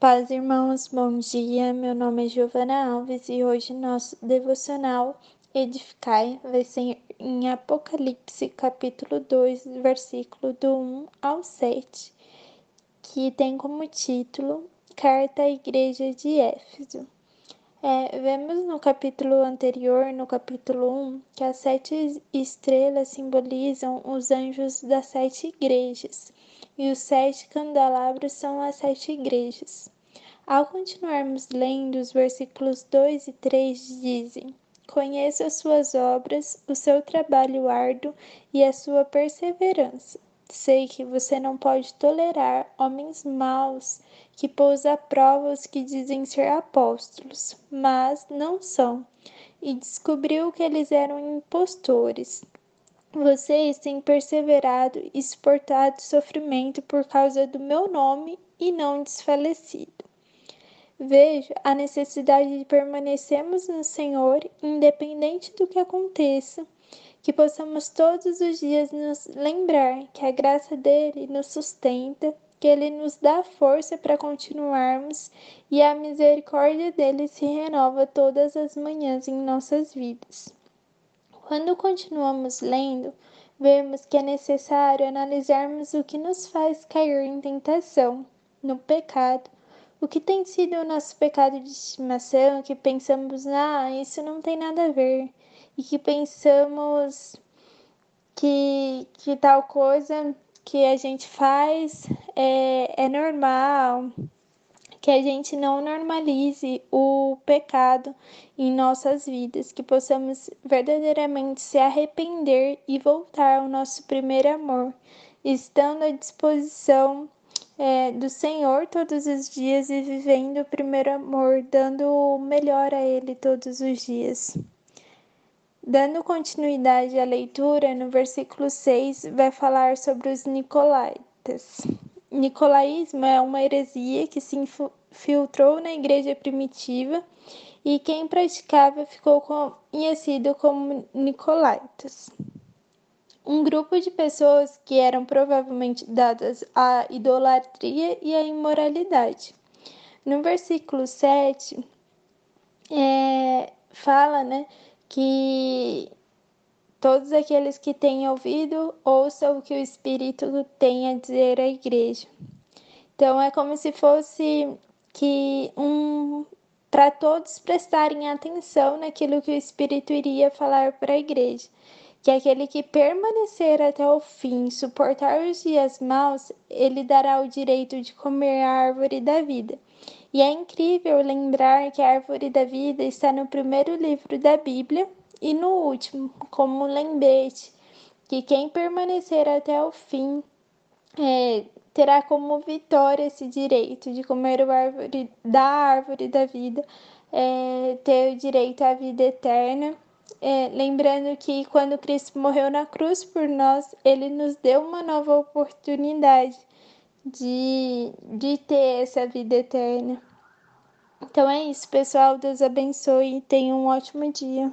Paz, irmãos, bom dia. Meu nome é Giovana Alves e hoje nosso devocional Edificai vai ser em Apocalipse, capítulo 2, versículo do 1 ao 7, que tem como título Carta à Igreja de Éfeso. É, vemos no capítulo anterior, no capítulo 1, que as sete estrelas simbolizam os anjos das sete igrejas e os sete candelabros são as sete igrejas. Ao continuarmos lendo, os versículos 2 e 3 dizem: Conheço as suas obras, o seu trabalho árduo e a sua perseverança. Sei que você não pode tolerar homens maus que pôs à prova os que dizem ser apóstolos, mas não são, e descobriu que eles eram impostores. Vocês têm perseverado e suportado sofrimento por causa do meu nome e não desfalecido. Vejo a necessidade de permanecermos no Senhor, independente do que aconteça, que possamos todos os dias nos lembrar que a graça dele nos sustenta, que ele nos dá força para continuarmos e a misericórdia dele se renova todas as manhãs em nossas vidas. Quando continuamos lendo, vemos que é necessário analisarmos o que nos faz cair em tentação, no pecado, o que tem sido o nosso pecado de estimação, que pensamos, ah, isso não tem nada a ver, e que pensamos que, que tal coisa que a gente faz é, é normal, que a gente não normalize o pecado em nossas vidas, que possamos verdadeiramente se arrepender e voltar ao nosso primeiro amor, estando à disposição é, do Senhor todos os dias e vivendo o primeiro amor, dando o melhor a Ele todos os dias. Dando continuidade à leitura, no versículo 6 vai falar sobre os Nicolaitas. Nicolaísmo é uma heresia que se infiltrou na igreja primitiva e quem praticava ficou conhecido como Nicolaitas. Um grupo de pessoas que eram provavelmente dadas à idolatria e à imoralidade. No versículo 7, é, fala né, que Todos aqueles que têm ouvido, ouçam o que o Espírito tem a dizer à igreja. Então é como se fosse que um para todos prestarem atenção naquilo que o Espírito iria falar para a igreja, que aquele que permanecer até o fim, suportar os dias maus, ele dará o direito de comer a árvore da vida. E é incrível lembrar que a árvore da vida está no primeiro livro da Bíblia, e no último, como lembrete, que quem permanecer até o fim é, terá como vitória esse direito de comer árvore, da árvore da vida, é, ter o direito à vida eterna. É, lembrando que quando Cristo morreu na cruz por nós, ele nos deu uma nova oportunidade de, de ter essa vida eterna. Então é isso, pessoal. Deus abençoe e tenha um ótimo dia.